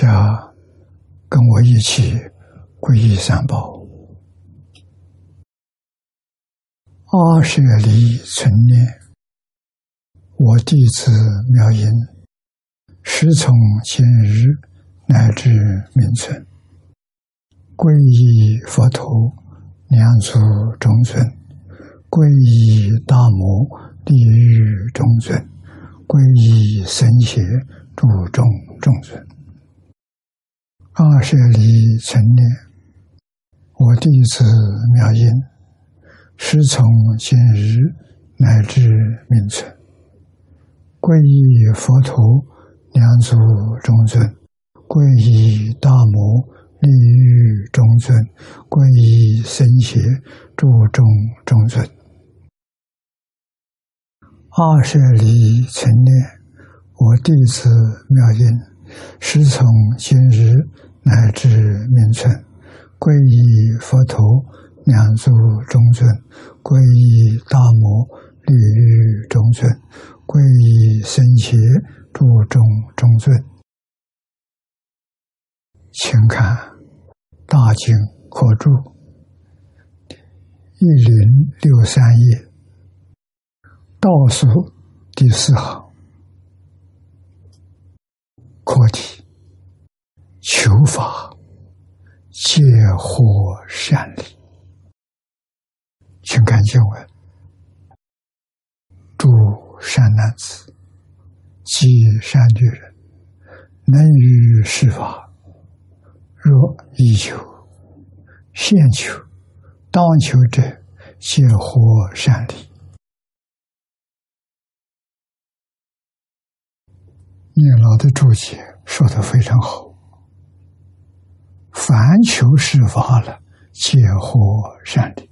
家跟我一起皈依三宝。阿舍离存念，我弟子妙音，师从今日乃至明存，皈依佛陀，两足中尊；皈依大摩地狱中尊；皈依僧伽诸众中尊。阿舍离存念，我弟子妙音。师从今日乃至明存，皈依佛陀两足中尊，皈依大摩利欲中尊，皈依僧伽诸众中尊。二舍离成念，我弟子妙音，师从今日乃至名存，皈依佛陀。两足中尊，皈依大摩利欲中尊，皈依僧伽诸众中尊。请看《大经课注》一零六三页倒数第四行，课题：求法皆获善利。请看经文：诸善男子，积善女人，能于施法，若以求、现求、当求者，皆获善利。念老的注解说的非常好，凡求施法了，皆获善利。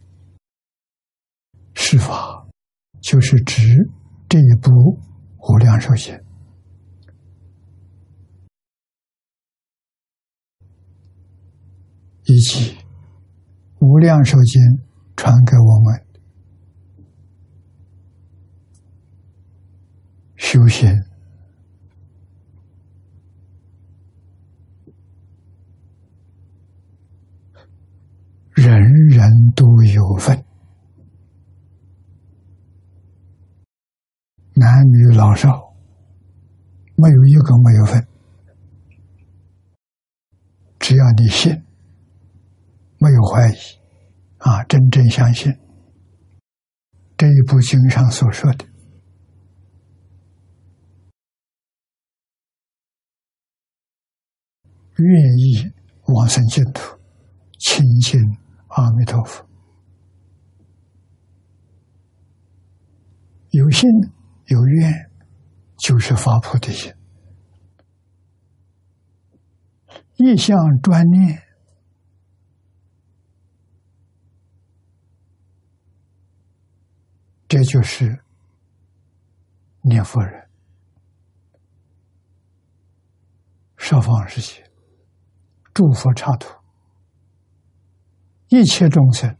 施法就是指这一部无量寿经，以及无量寿经传给我们修行，怀疑，啊，真正相信这一部经上所说的，愿意往生净土，亲近阿弥陀佛，有信。有愿，就是发菩提心；一向专念，这就是念佛人。十方世界，诸佛刹土，一切众生。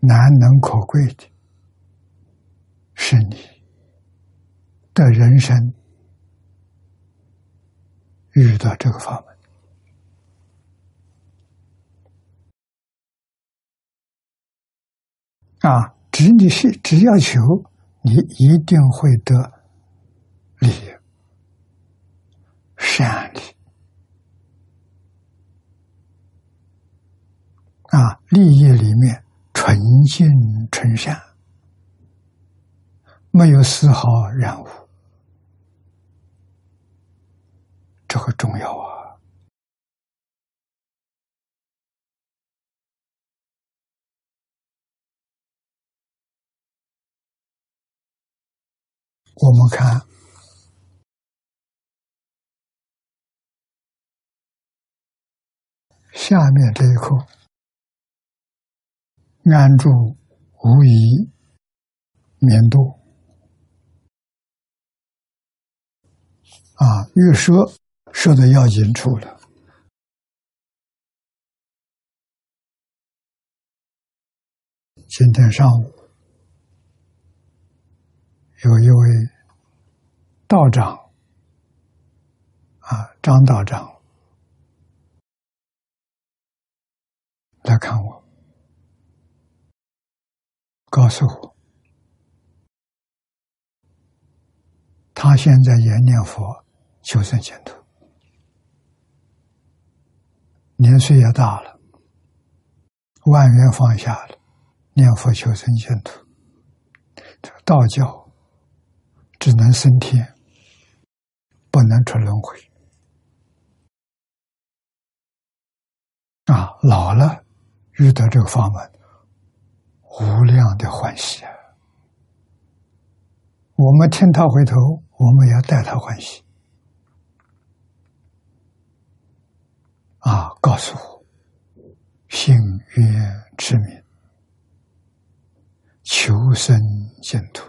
难能可贵的是你的人生遇到这个法门啊！只你是只要求你一定会得利善利啊！利益里面。纯净纯善，没有丝毫染污，这个重要啊！我们看下面这一课。安住无疑，免度。啊，预设设的要紧处了。今天上午有一位道长。啊，张道长。来看我，告诉我。他现在也念佛求生净土，年岁也大了，万缘放下了，念佛求生净土。这个道教只能升天，不能出轮回。啊，老了遇到这个法门，无量的欢喜啊！我们听他回头。我们要带他欢喜啊！告诉我，心愿持名，求生净土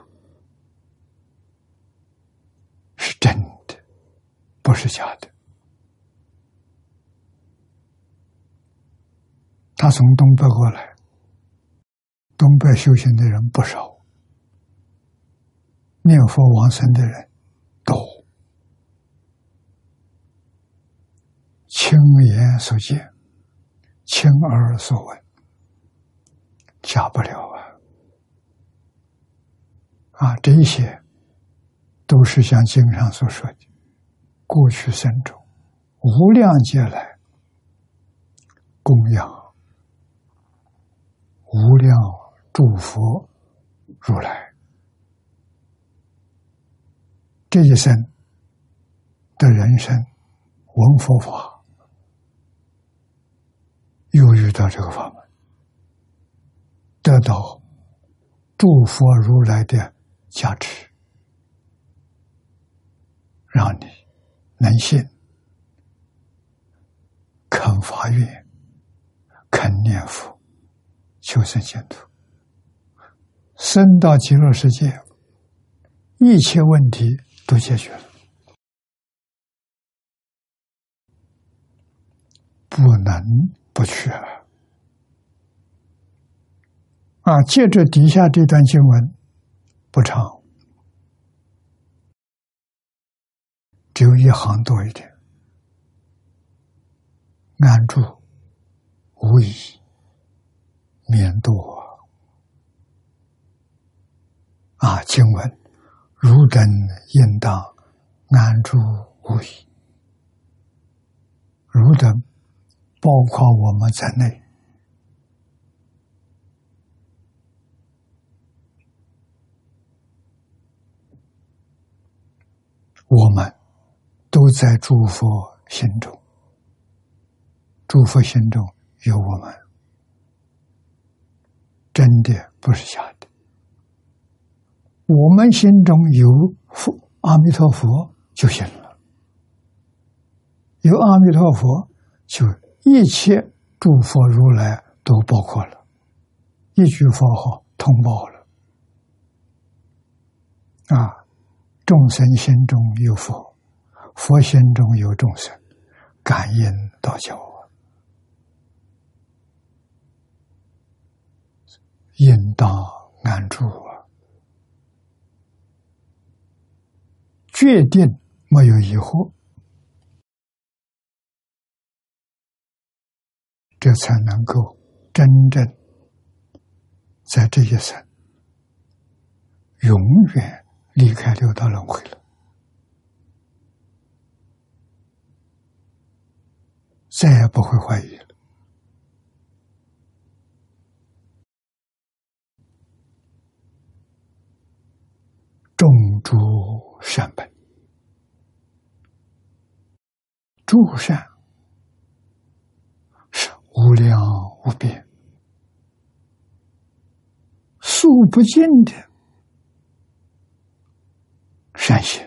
是真的，不是假的。他从东北过来，东北修行的人不少，念佛往生的人。亲眼所见，亲耳所闻，假不了啊！啊，这些都是像经上所说的，过去生中无量劫来供养无量诸佛如来，这一生的人生闻佛法。又遇到这个法门，得到诸佛如来的加持，让你能信、肯发愿、肯念佛、求生净土，升到极乐世界，一切问题都解决了，不能。不去了啊！借着底下这段经文不长，只有一行多一点，安住无疑免堕啊！经文如等应当安住无疑，如等。包括我们在内，我们都在诸佛心中，诸佛心中有我们，真的不是假的。我们心中有佛，阿弥陀佛就行了，有阿弥陀佛就。一切诸佛如来都包括了，一句佛号通报了。啊，众生心中有佛，佛心中有众生，感应道交啊，应当安住啊，决定没有疑惑。这才能够真正在这一生永远离开六道轮回了，再也不会怀疑了。种诸善本，诸善是。无量无边、数不尽的善行，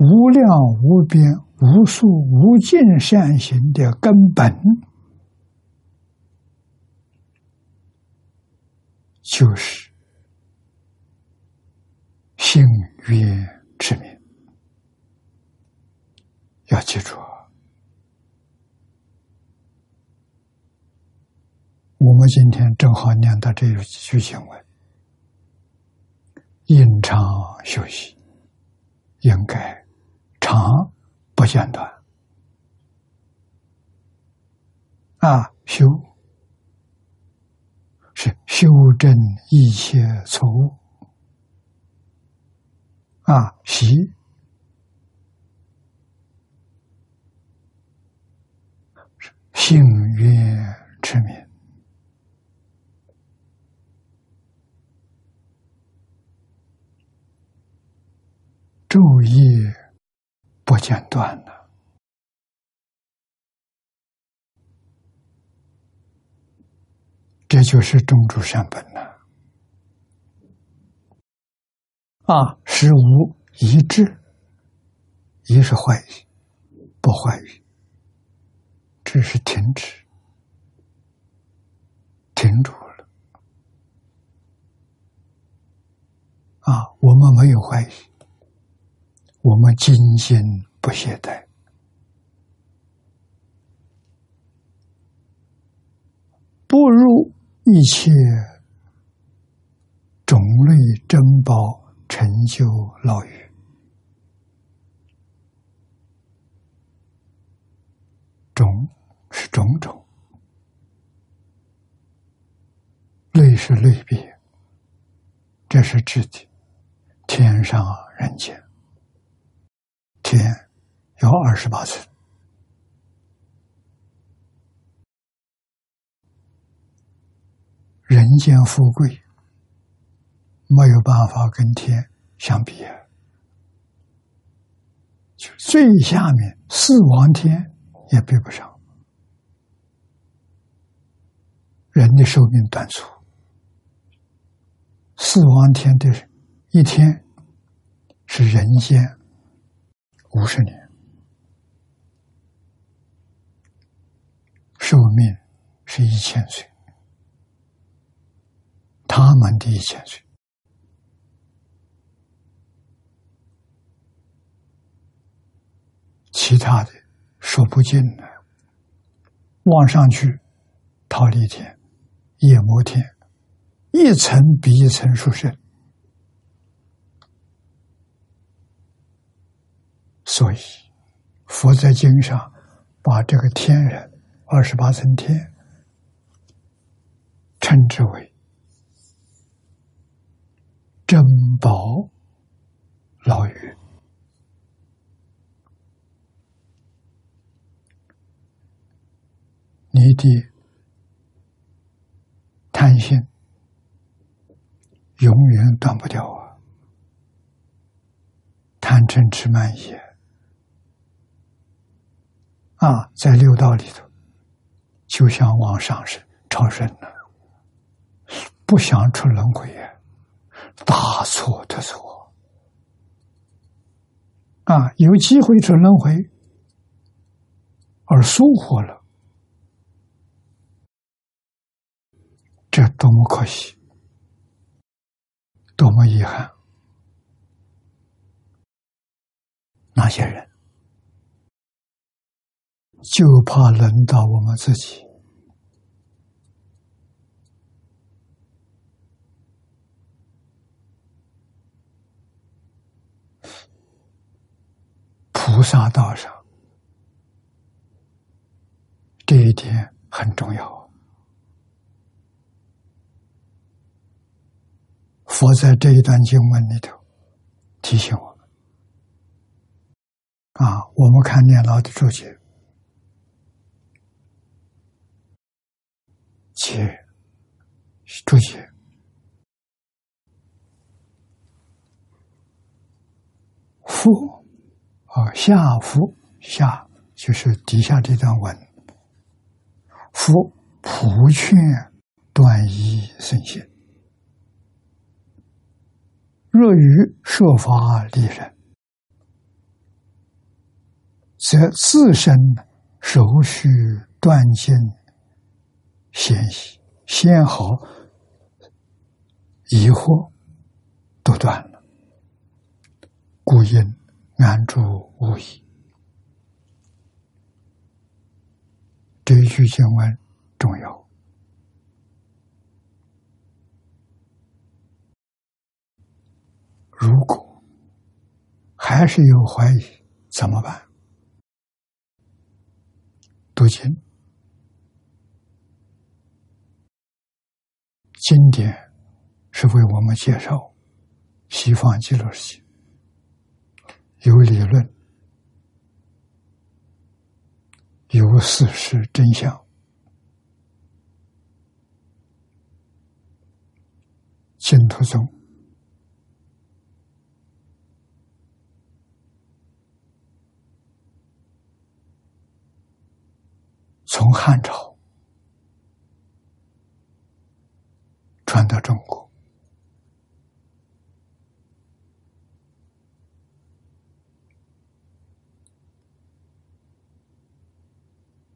无量无边、无数无尽善行的根本，就是性曰持名，要记住。我们今天正好念到这一句经文：“应常休息，应该常不间断。”啊，修是修正一切错误。啊，习性曰持名。昼夜不间断了，这就是种诸善本了。啊，是无一致，一是坏语，不坏语，只是停止，停住了。啊，我们没有坏语。我们精心不懈怠，不入一切种类珍宝成就牢狱，种是种种，类是类别，这是指的天上人间。天有二十八寸，人间富贵没有办法跟天相比啊！就最下面四王天也比不上，人的寿命短促，四王天的一天是人间。五十年，寿命是一千岁，他们的一千岁，其他的说不尽了。望上去，桃李天、夜摩天，一层比一层殊胜。所以，佛在经上把这个天人二十八层天称之为珍宝牢狱。你的贪心永远断不掉啊！贪嗔痴慢疑。啊，在六道里头，就想往上升、超生了，不想出轮回呀，大错特错！啊，有机会出轮回，而疏忽了，这多么可惜，多么遗憾！那些人。就怕轮到我们自己。菩萨道上，这一点很重要。佛在这一段经文里头提醒我们：啊，我们看念老的注解。且，注解。夫啊，下夫下就是底下这段文。夫普劝断疑生信，若于设法利人，则自身首须断尽。先喜先好，疑惑都断了，故应安住无疑。这一句经文重要。如果还是有怀疑，怎么办？读经，经典是为我们介绍西方极乐世界，有理论，有事实真相，净土宗。从汉朝传中国，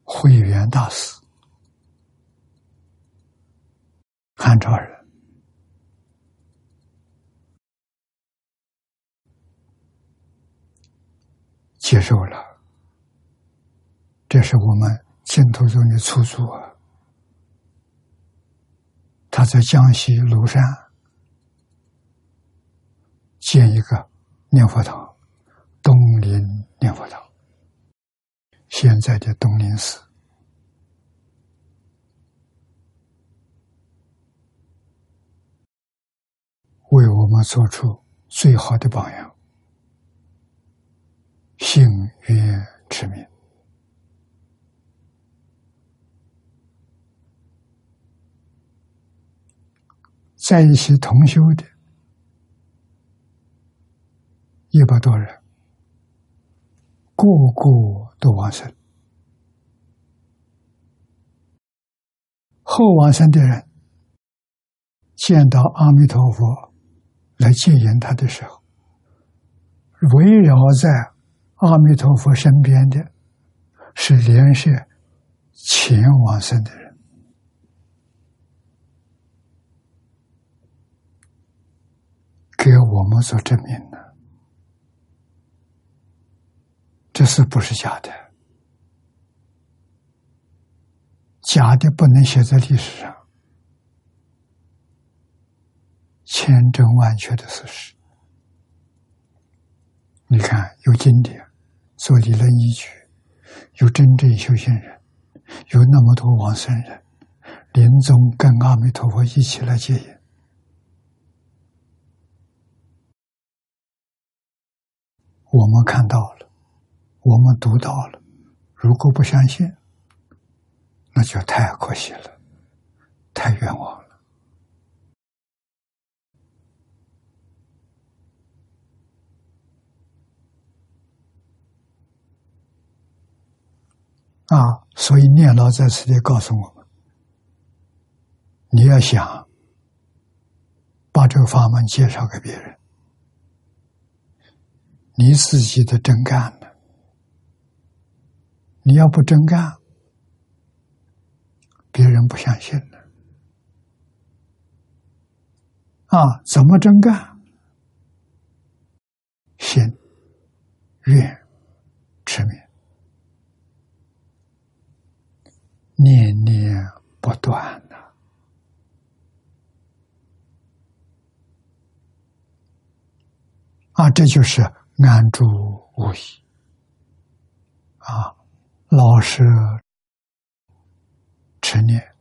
慧远大师，汉朝人，接受了，这是我们。净土宗的出祖啊，他在江西庐山建一个念佛堂，东林念佛堂，现在的东林寺，为我们做出最好的榜样，幸愿持名。在一起同修的一百多人，个个都往生。后往生的人见到阿弥陀佛来接引他的时候，围绕在阿弥陀佛身边的是连续前往生的人。给我们所证明的，这是不是假的？假的不能写在历史上，千真万确的事实。你看，有经典做理论依据，有真正修行人，有那么多往生人，临终跟阿弥陀佛一起来接引。我们看到了，我们读到了。如果不相信，那就太可惜了，太冤枉了。啊！所以念老在此地告诉我们：你要想把这个法门介绍给别人。你自己的真干呢？你要不真干，别人不相信呢。啊，怎么真干？心、愿、持名，念念不断呐。啊，这就是。安住无疑，啊，老实持念，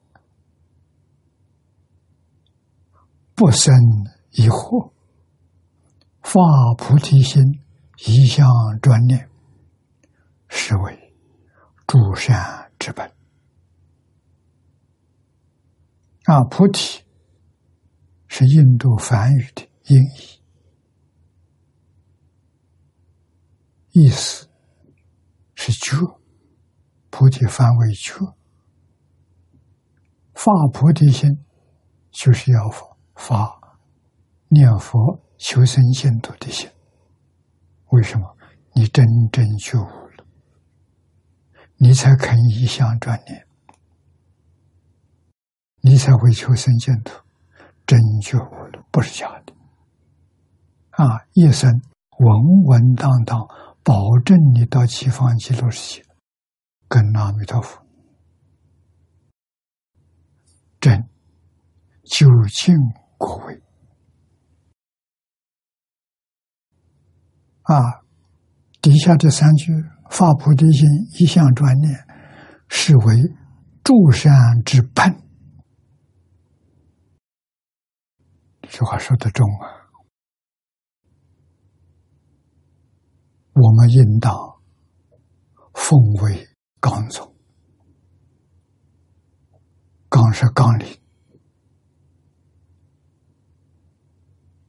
不生疑惑，发菩提心，一向专念，是为诸善之本。啊，菩提是印度梵语的音译。意思是觉，菩提范围觉，发菩提心就是要发念佛求生净土的心。为什么？你真正觉悟了，你才肯一向专念，你才会求生净土。真觉悟了，不是假的。啊，一生稳稳当当，保证你到西方极乐世界，跟阿弥陀佛真究竟果位啊！底下这三句发菩提心，一向专念，是为诸善之本。这句话说的重啊！我们应当奉为刚宗，纲是纲领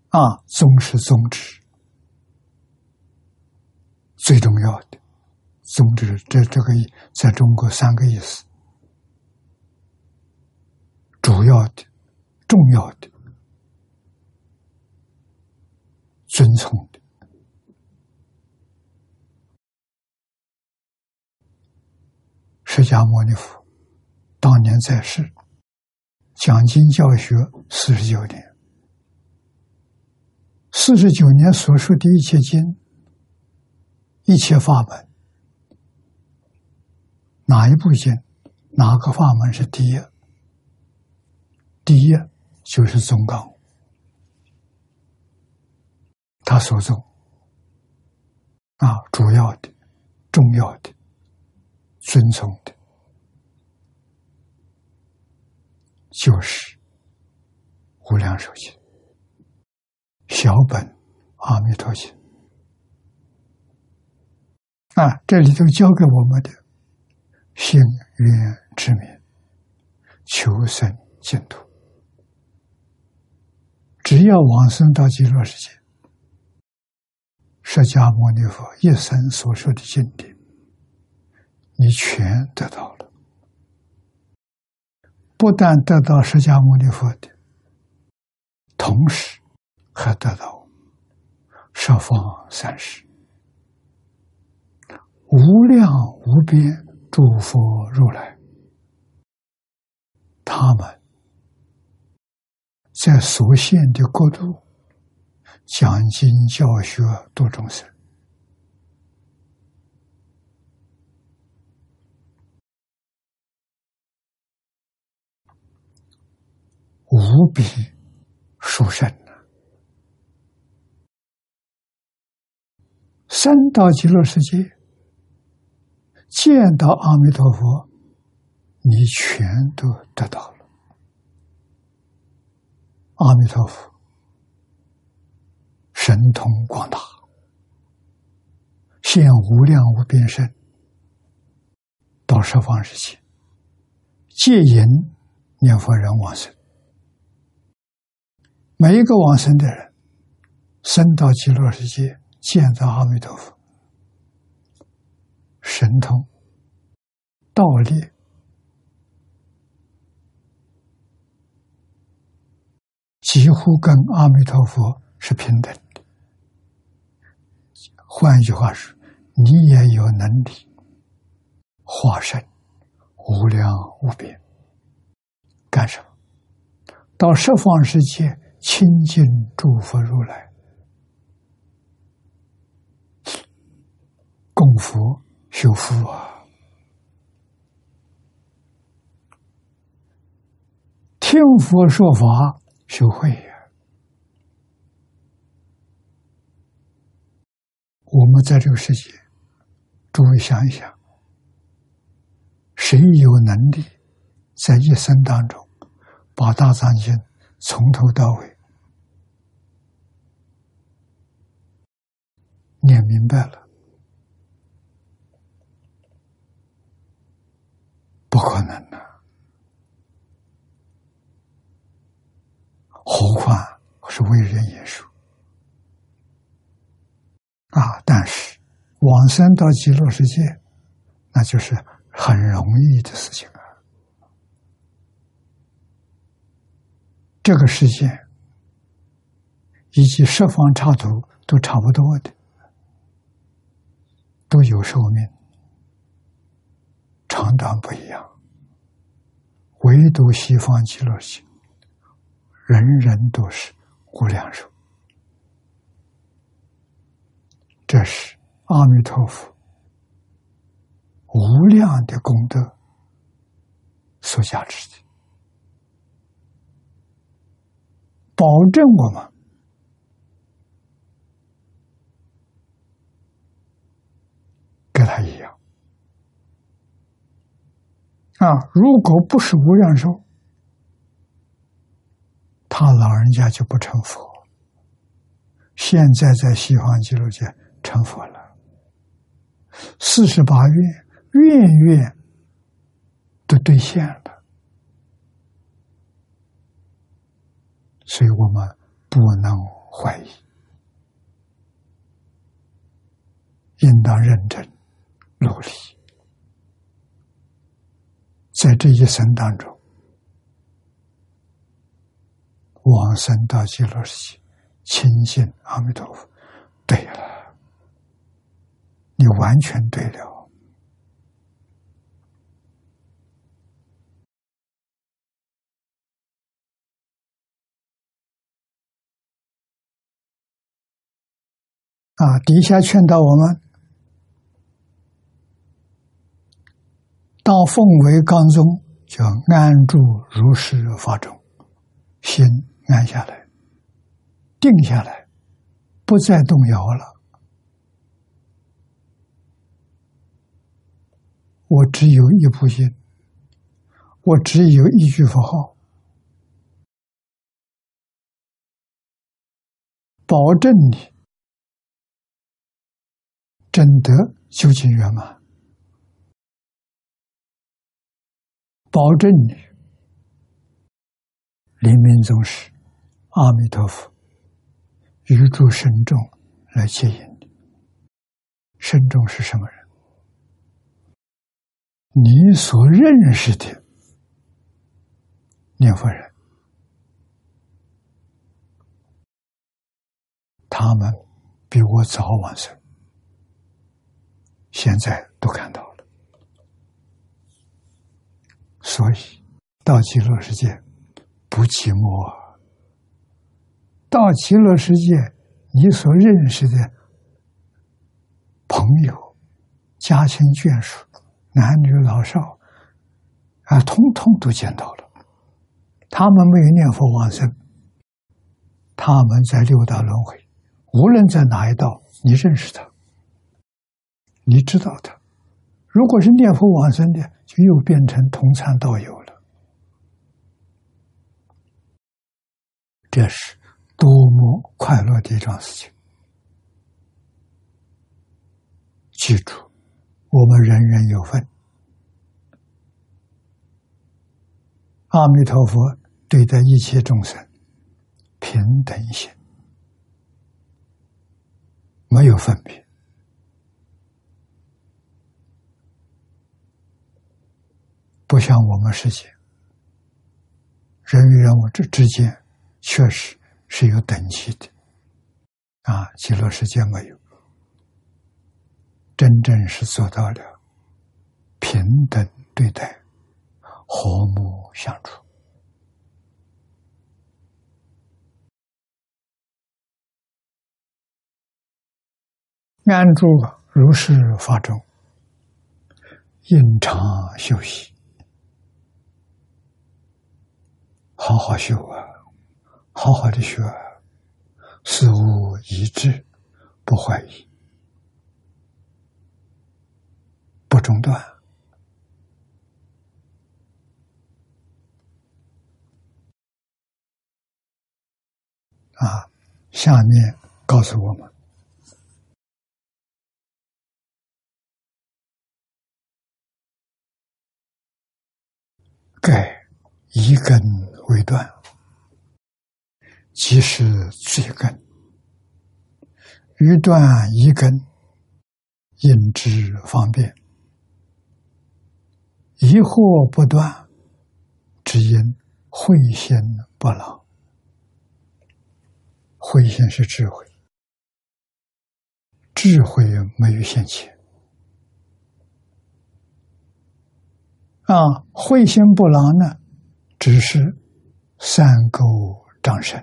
啊，宗是宗旨。最重要的宗旨，这这个在中国三个意思：主要的、重要的、遵从的。释迦牟尼佛当年在世，讲经教学四十九年，四十九年所说的一切经。一切法门，哪一部经，哪个法门是第一？第一就是宗纲，他所宗啊，主要的、重要的、尊崇的，就是无量寿经、小本阿弥陀经。啊，这里头教给我们的心愿之名，求生净土。只要往生到极乐世界，释迦牟尼佛一生所说的经典，你全得到了。不但得到释迦牟尼佛的，同时还得到十方三世。无量无边诸佛如来，他们在所现的国度讲经教学度众生，无比殊胜啊三到极乐世界。见到阿弥陀佛，你全都得到了。阿弥陀佛，神通广大，现无量无边身，到十方世界，戒淫念佛人往生。每一个往生的人，生到极乐世界，见到阿弥陀佛。神通、道力，几乎跟阿弥陀佛是平等的。换一句话说，你也有能力化身无量无边，干什么？到十方世界亲近诸佛如来，供佛。修复啊！听佛说法，修慧呀！我们在这个世界，诸位想一想，谁有能力在一生当中把大藏经从头到尾念明白了？不可能的，何况是为人言说啊！但是往生到极乐世界，那就是很容易的事情啊！这个世界以及十方刹土都差不多的，都有寿命。长短不一样，唯独西方极乐世界，人人都是无量寿。这是阿弥陀佛无量的功德所加持的，保证我们跟他一样啊！如果不是无量寿，他老人家就不成佛。现在在西方极乐界成佛了，四十八愿愿愿都兑现了，所以我们不能怀疑，应当认真努力，在这一生当中往生到极乐世界。亲近阿弥陀佛，对了，你完全对了。啊，底下劝导我们，到奉为刚中，叫安住如是法中，心安下来。定下来，不再动摇了。我只有一部心，我只有一句佛号，保证你真得究竟圆满，保证你临命终时，阿弥陀佛。宇宙深重来接引你。深重是什么人？你所认识的念佛人，他们比我早完生，现在都看到了。所以到极乐世界不寂寞。到极乐世界，你所认识的朋友、家亲眷属、男女老少啊，通通都见到了。他们没有念佛往生，他们在六道轮回，无论在哪一道，你认识他，你知道他。如果是念佛往生的，就又变成同参道友了。这是。多么快乐的一桩事情！记住，我们人人有份。阿弥陀佛对待一切众生平等心，没有分别，不像我们世界，人与人物之之间确实。是有等级的，啊，极乐世界没有，真正是做到了平等对待、和睦相处。安住如是法中，应常休息，好好修啊。好好的学，事无一致，不怀疑，不中断。啊，下面告诉我们：盖一根为断。即是罪根，欲断一根，因之方便；疑惑不断，只因慧心不老。慧心是智慧，智慧没有现前啊！慧心不老呢，只是三勾障身。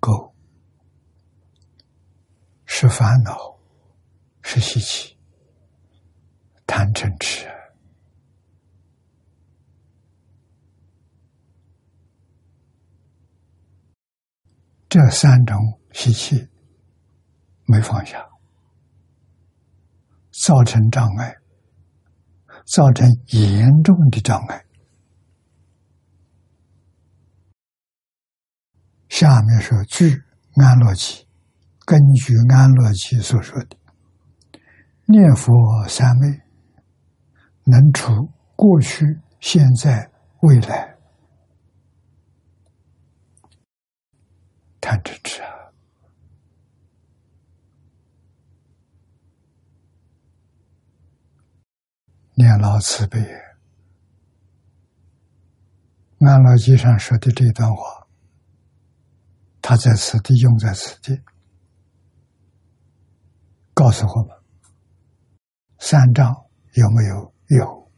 沟是烦恼，是习气，贪嗔痴。这三种习气没放下，造成障碍，造成严重的障碍。下面说据安乐期。根据安乐期所说的，念佛三昧能除过去、现在、未来贪嗔痴啊！念老慈悲，安乐经上说的这段话，他在此地用在此地。告诉我们，三障有没有？有，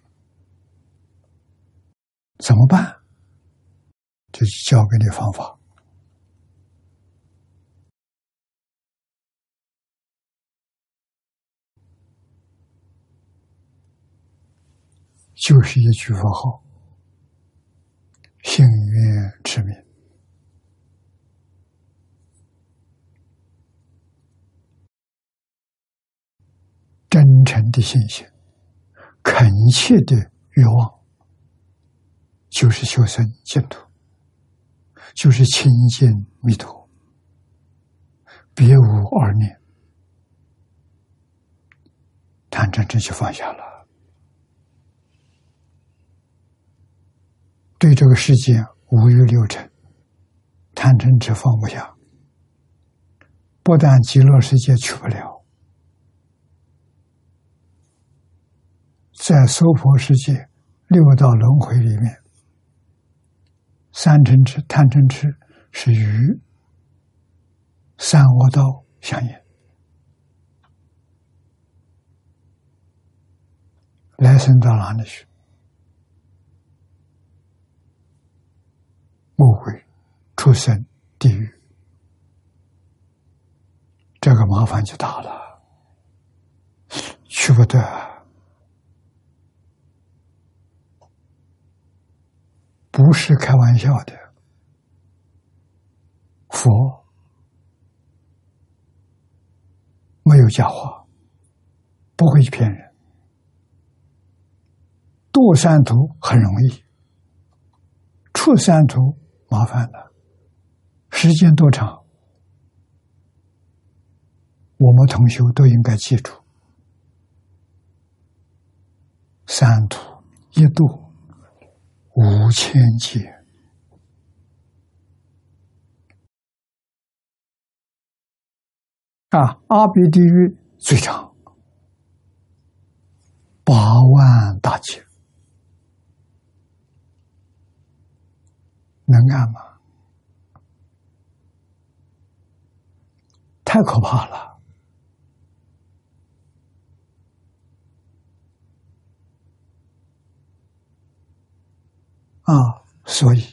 怎么办？就教给你方法，就是一句佛号：幸运之名。真诚的信心，恳切的欲望，就是修生净土，就是亲近弥陀，别无二念。贪嗔痴就放下了，对这个世界五欲六尘，贪嗔痴放不下，不但极乐世界去不了。在娑婆世界六道轮回里面，三嗔痴、贪嗔痴是与三恶道相应。来生到哪里去？生、地狱，这个麻烦就大了，去不得。不是开玩笑的，佛没有假话，不会骗人。堕三途很容易，出三途麻烦了，时间多长？我们同学都应该记住，三途一度。五千劫啊！阿鼻地狱最长，八万大劫，能干吗？太可怕了！啊，所以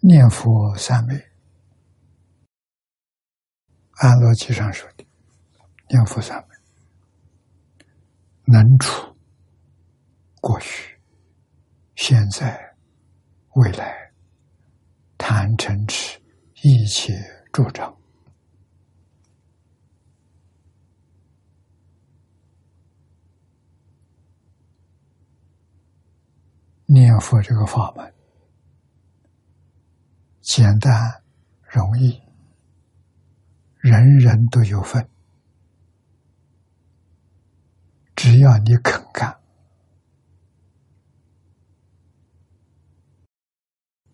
念佛三昧，安乐经上说的，念佛三昧能除过去、现在、未来贪嗔痴一切诸障。念佛这个法门简单容易，人人都有份，只要你肯干。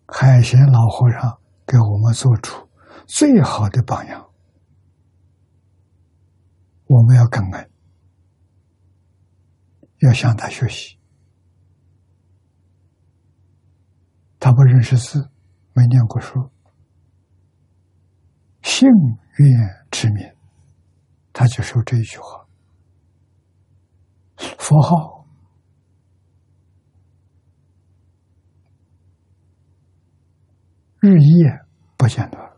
海贤老和尚给我们做主最好的榜样，我们要感恩，要向他学习。他不认识字，没念过书，幸愿之名，他就说这一句话。佛号。日夜不间断，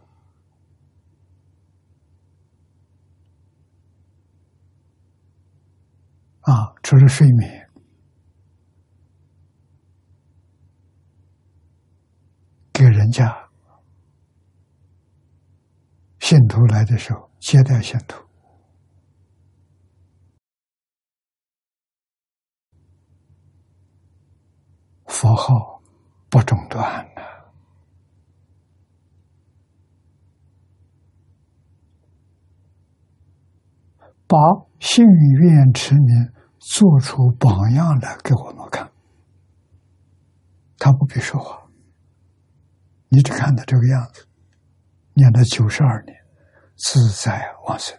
啊，除了睡眠，给人家信徒来的时候接待信徒，佛号不中断。把幸愿持名做出榜样来给我们看，他不必说话，你只看他这个样子，念了九十二年，自在往生。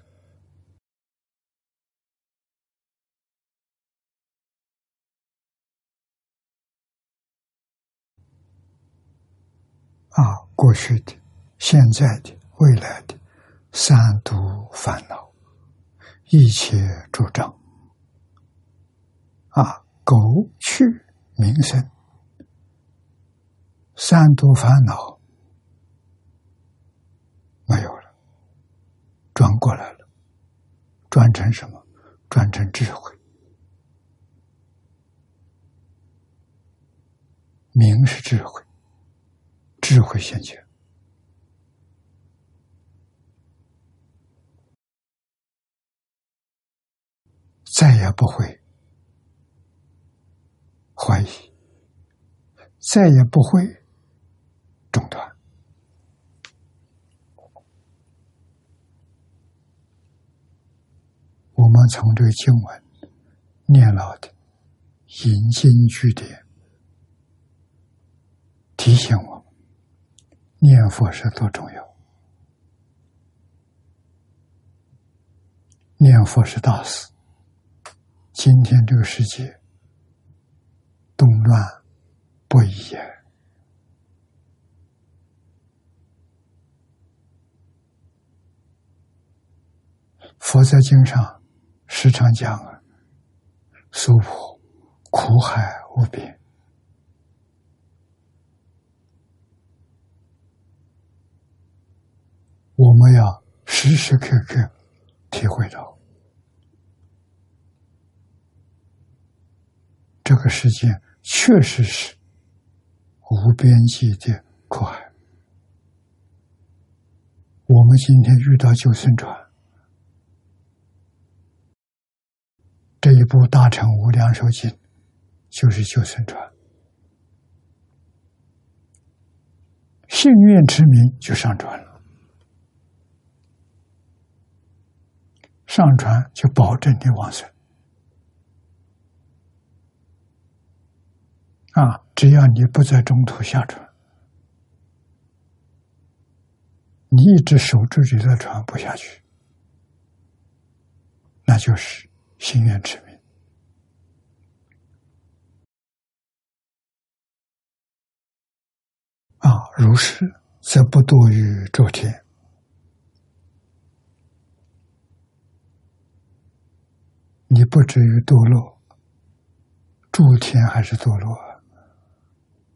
啊，过去的、现在的、未来的三毒烦恼。一切主张啊，苟去名声，三毒烦恼没有了，转过来了，转成什么？转成智慧。名是智慧，智慧现前。再也不会怀疑，再也不会中断。我们从这个经文念了的引经据典，提醒我们念佛是多重要，念佛是大事。今天这个世界动乱不已，佛在经上时常讲啊，娑婆苦海无边，我们要时时刻刻体会到。这个世界确实是无边际的苦海。我们今天遇到救生船，这一部大乘无量寿经就是救生船，幸运之名就上船了，上船就保证你往生。啊！只要你不在中途下船，你一直守住这条船不下去，那就是心愿之名。啊，如是，则不堕于诸天。你不至于堕落，诸天还是堕落。啊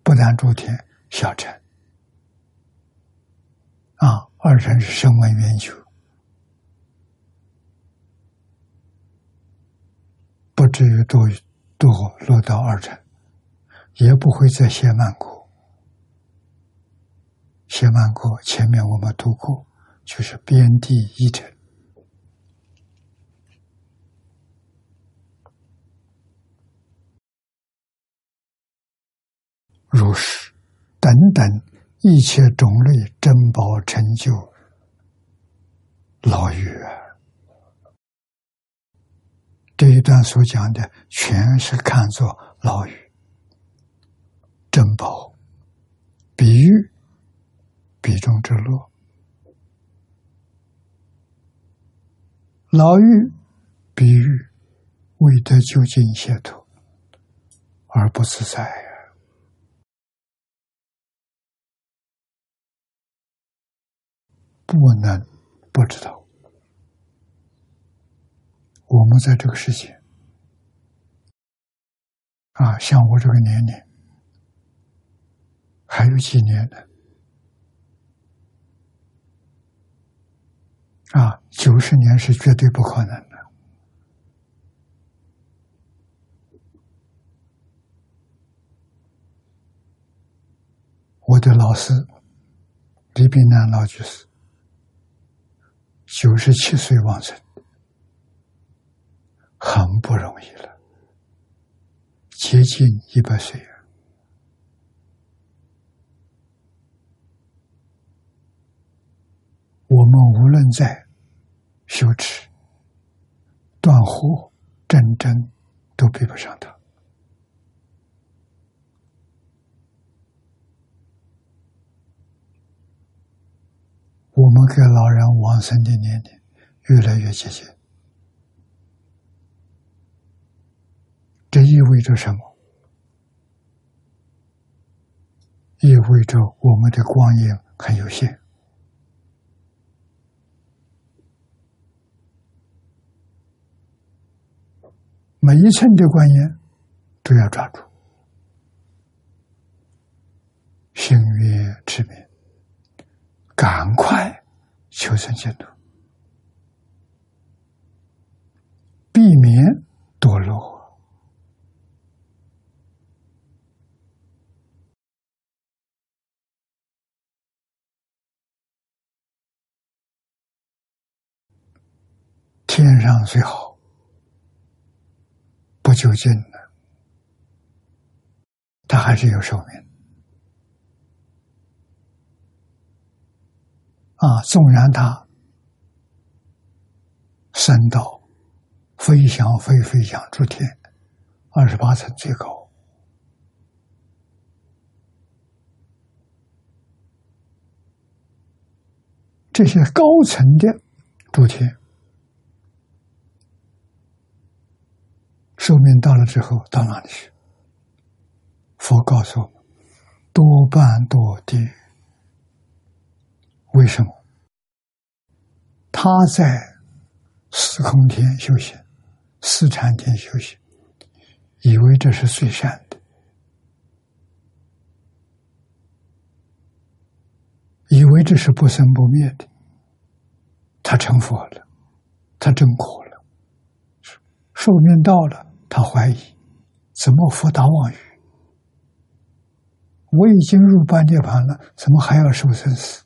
不但诸天小乘啊，二乘是声闻缘觉，不至于堕堕落到二乘，也不会在邪曼国。邪曼国前面我们读过，就是边地一城。如是等等一切种类珍宝成就牢狱，这一段所讲的全是看作牢狱、珍宝、比喻、比中之乐、牢狱、比喻，未得究竟解脱而不自在。不能不知道。我们在这个世界啊，像我这个年龄，还有几年呢？啊，九十年是绝对不可能的。我的老师李炳南老居士九十七岁往生，很不容易了，接近一百岁啊。我们无论在修持、断惑、真真，都比不上他。我们跟老人往生的年龄越来越接近，这意味着什么？意味着我们的光阴很有限，每一寸的光阴都要抓住，心悦之明。赶快求生净土，避免堕落。天上最好，不究竟的，他还是有寿命。啊！纵然他升到飞翔飞飞翔诸天，二十八层最高，这些高层的诸天，寿命到了之后到哪里去？佛告诉我们：多半堕地。为什么他在四空天修行、四禅天修行，以为这是最善的，以为这是不生不灭的，他成佛了，他真苦了，寿命到了，他怀疑，怎么佛打妄语？我已经入半涅盘了，怎么还要受生死？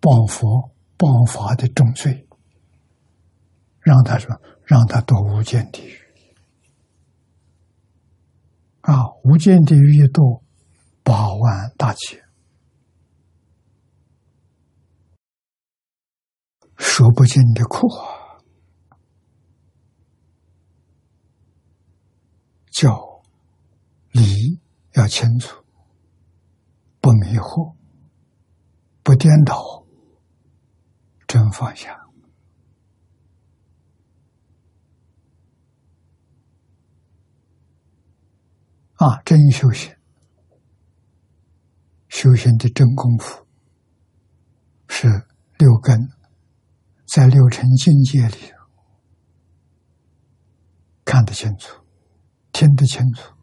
报佛报法的重罪，让他说，让他堕无间地狱啊！无间地狱一堕，八万大劫，说不尽的苦啊！叫理要清楚，不迷惑，不颠倒。真放下啊！真修行，修行的真功夫是六根，在六尘境界里看得清楚，听得清楚，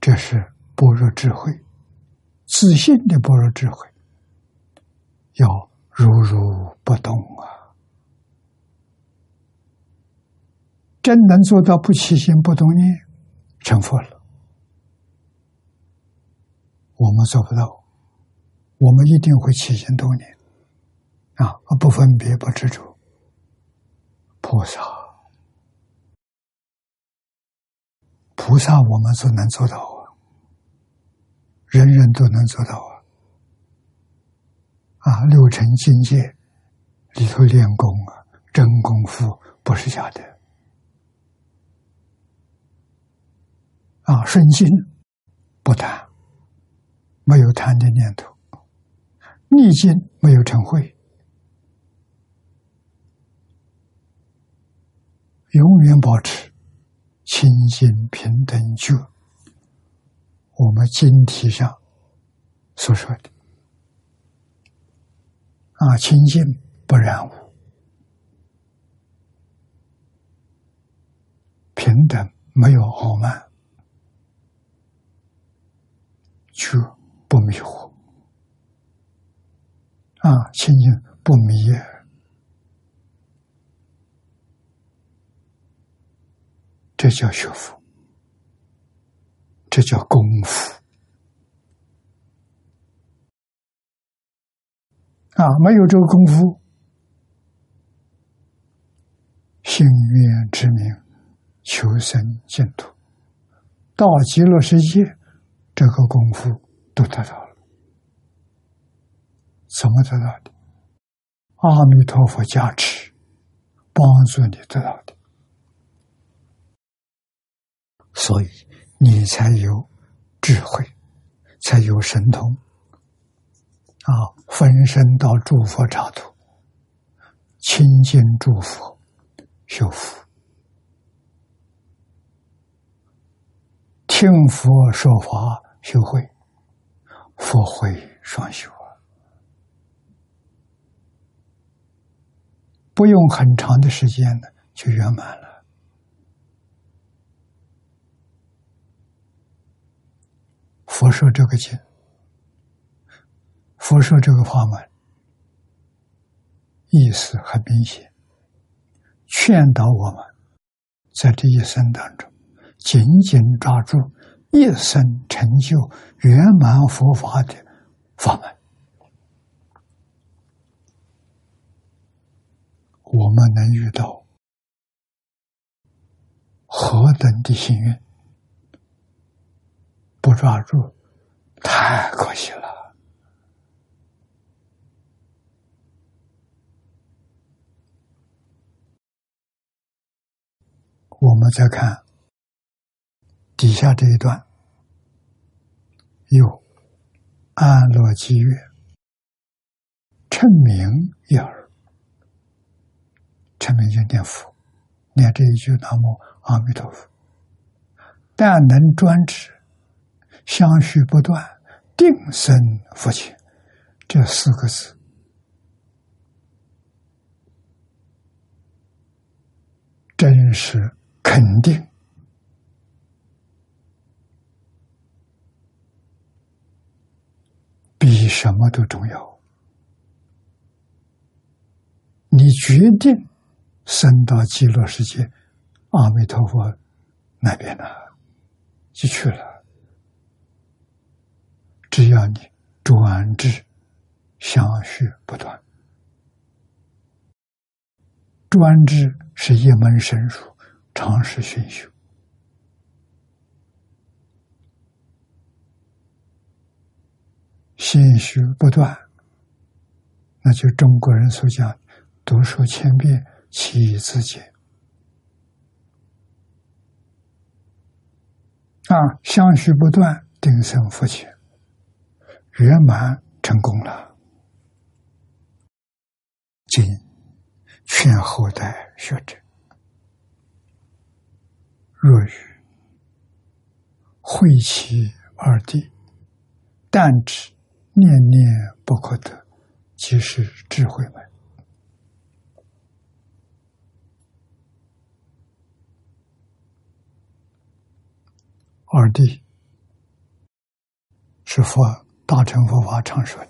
这是般若智慧，自信的般若智慧。要如如不动啊！真能做到不起心不动念，成佛了。我们做不到，我们一定会起心动念啊！不分别，不执着。菩萨，菩萨，我们是能做到啊！人人都能做到啊！啊，六尘境界里头练功啊，真功夫不是假的。啊，顺心不贪，没有贪的念头；逆境没有成慧，永远保持清净平等觉。我们经题上所说的。啊，清净不染污，平等没有傲慢，却不迷惑。啊，清净不迷，这叫学佛。这叫功夫啊！没有这个功夫，心愿之名，求生净土，到极乐世界，这个功夫都得到了。怎么得到的？阿弥陀佛加持，帮助你得到的。所以你才有智慧，才有神通啊！分身到诸佛刹土，亲近诸佛，修福，听佛说法，修慧，佛慧双修啊！不用很长的时间呢，就圆满了。佛说这个经，佛说这个法门，意思很明显，劝导我们在这一生当中紧紧抓住一生成就圆满佛法的法门，我们能遇到何等的幸运！不抓住，太可惜了。我们再看底下这一段，有安乐积月，称名一耳，称名就念佛，念这一句“南无阿弥陀佛”，但能专指。相续不断，定生佛前，这四个字，真实肯定，比什么都重要。你决定升到极乐世界，阿弥陀佛那边了，就去了。只要你专志相续不断，专志是一门深入，长时熏修，心绪不断，那就中国人所讲“读书千遍，其义自见”。啊，相续不断，定生福气。圆满成功了，今劝后代学者：若欲会其二谛，但知念念不可得，即是智慧门。二谛是佛。大乘佛法常说：“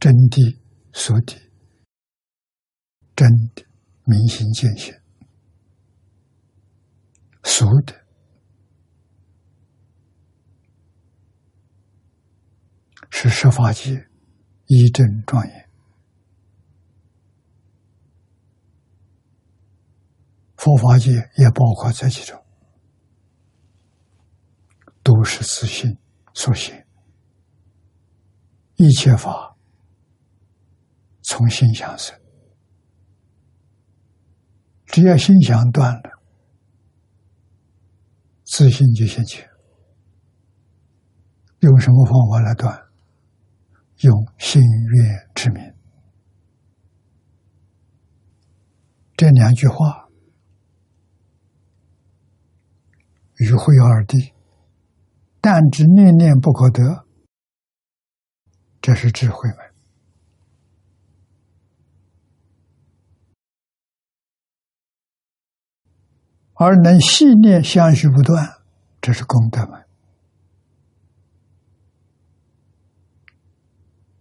真谛、俗谛，真的明心见性；俗的是十法界一真庄严。佛法界也包括在其中，都是自信所现。”一切法从心想生，只要心想断了，自信就先前。用什么方法来断？用心愿之名。这两句话，与会二谛，但知念念不可得。这是智慧门，而能细念相续不断，这是功德嘛。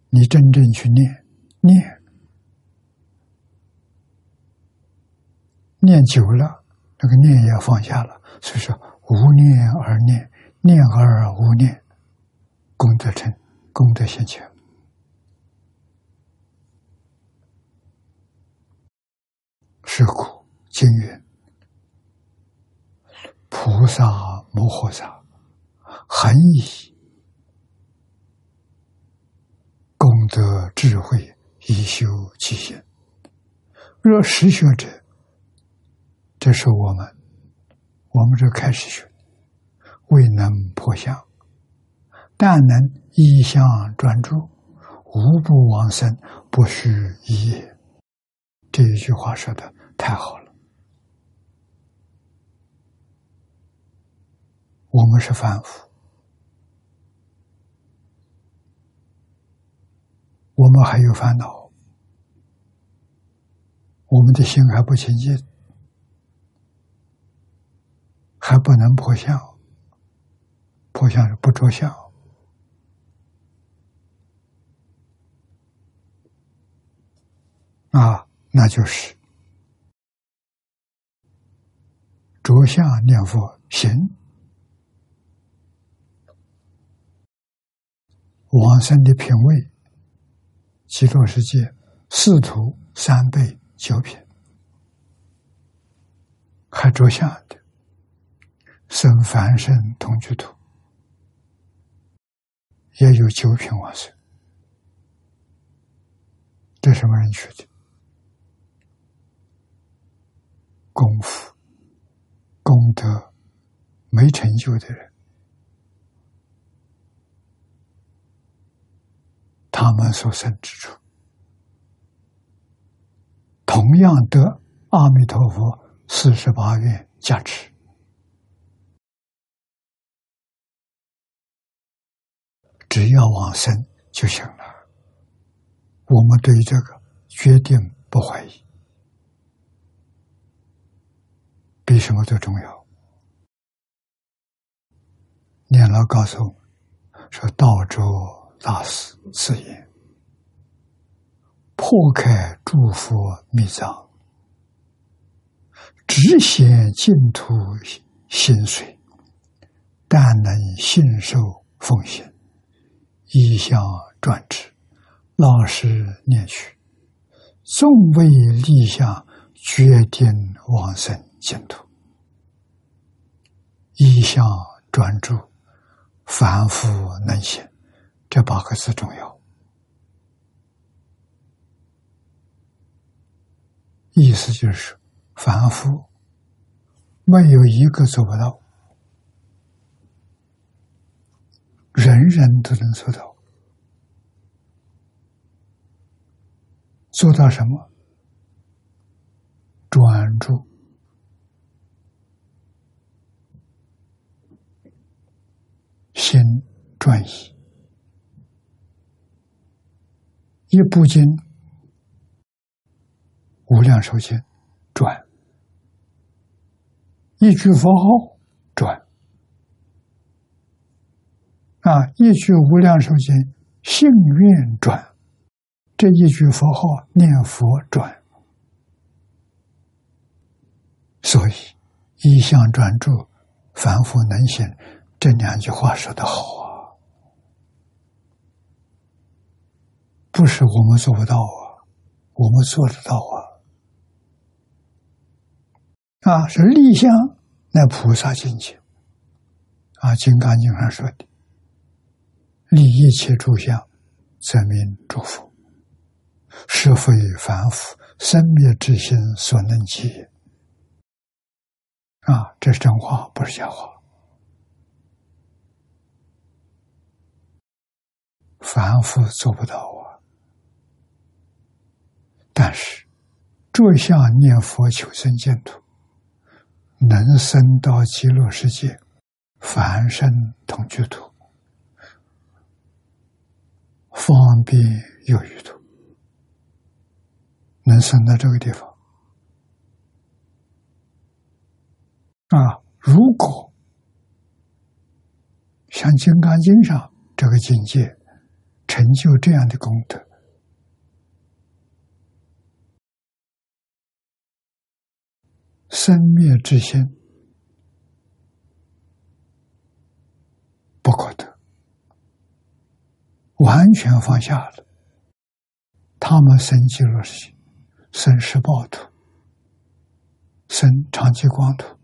你真正去念念，念久了，那个念也放下了。所以说，无念而念，念而无念，功德成，功德现前。是故经云：“菩萨摩诃萨，恒以功德智慧以修其心。若实学者，这是我们，我们这开始学。”未能破相，但能一相专注，无不往生，不虚一也。这一句话说的太好了。我们是凡夫，我们还有烦恼，我们的心还不清净，还不能破相。破相是不着相。啊，那就是。着相念佛行。往生的品位，极乐世界四图三倍九品，还着相的生凡圣同居土。也有九品往生，这什么人去的？功夫、功德没成就的人，他们所生之处，同样得阿弥陀佛四十八愿加持。只要往生就行了。我们对这个决定不怀疑，比什么都重要。念老告诉我说：“道州大师此言，破开诸佛密藏，直显净土心髓，但能信受奉行。”一向转之，老实念去，纵未立下决定往生净土。一向专注，反复能行，这八个字重要。意思就是，凡夫没有一个做不到。人人都能做到，做到什么？专注，心专一，一部经无量寿经转，一句佛号转。啊！一句无量寿经，信愿转；这一句佛号，念佛转。所以，一向专注，凡夫能行。这两句话说的好啊！不是我们做不到啊，我们做得到啊！啊，是立相乃菩萨境界啊，《金刚经》上说的。立一切诸相，则名诸佛。是非凡夫生灭之心所能及。啊，这是真话，不是假话。凡夫做不到啊。但是，着相念佛求生净土，能生到极乐世界，凡圣同居土。方便有余土，能生到这个地方啊！如果像《金刚经》上这个境界，成就这样的功德，生灭之心不可得，完全放下了。他们生极乐世界，生十报土，生长期光土，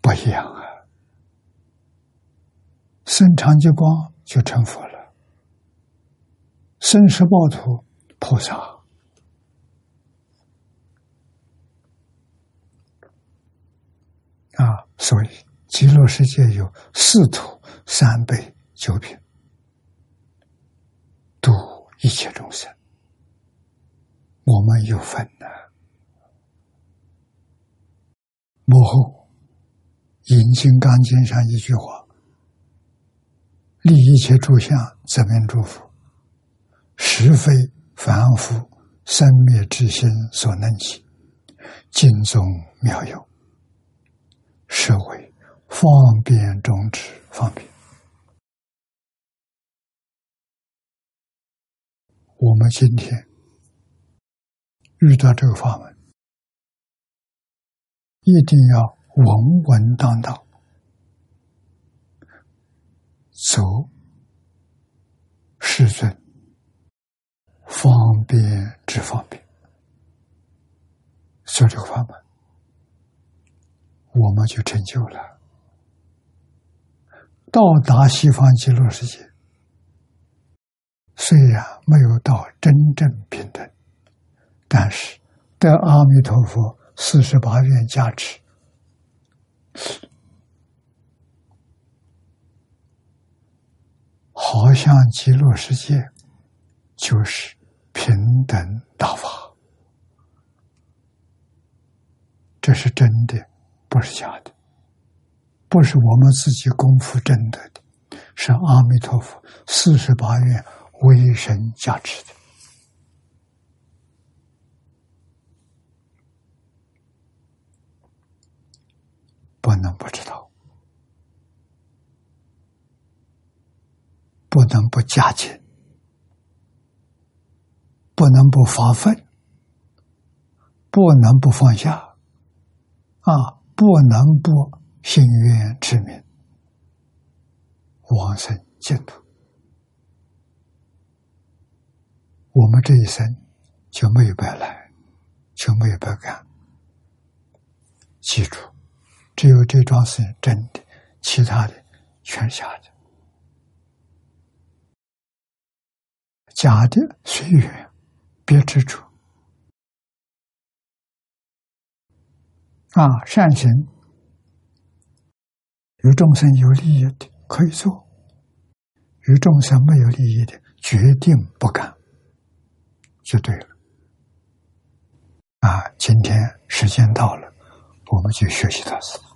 不一样啊！生长期光就成佛了，生十报土菩萨啊，所以极乐世界有四土三杯九品。度一切众生，我们有份的。幕后引经刚经上一句话：“立一切诸相，则名诸佛。实非凡夫生灭之心所能及。尽中妙有，是为方便中之方便。”我们今天遇到这个法门，一定要稳稳当当，走世尊方便之方便，做这个法门，我们就成就了，到达西方极乐世界。虽然没有到真正平等，但是得阿弥陀佛四十八愿加持，好像极乐世界就是平等大法，这是真的，不是假的，不是我们自己功夫挣得的，是阿弥陀佛四十八愿。为神加持的，不能不知道，不能不加紧，不能不发奋，不能不放下，啊，不能不心愿之名，往生净土。我们这一生就没有白来，就没有白干。记住，只有这桩事真的，其他的全是假的。假的随缘，别执着。啊，善行与众生有利益的可以做，与众生没有利益的，决定不敢。就对了，啊！今天时间到了，我们就学习到此。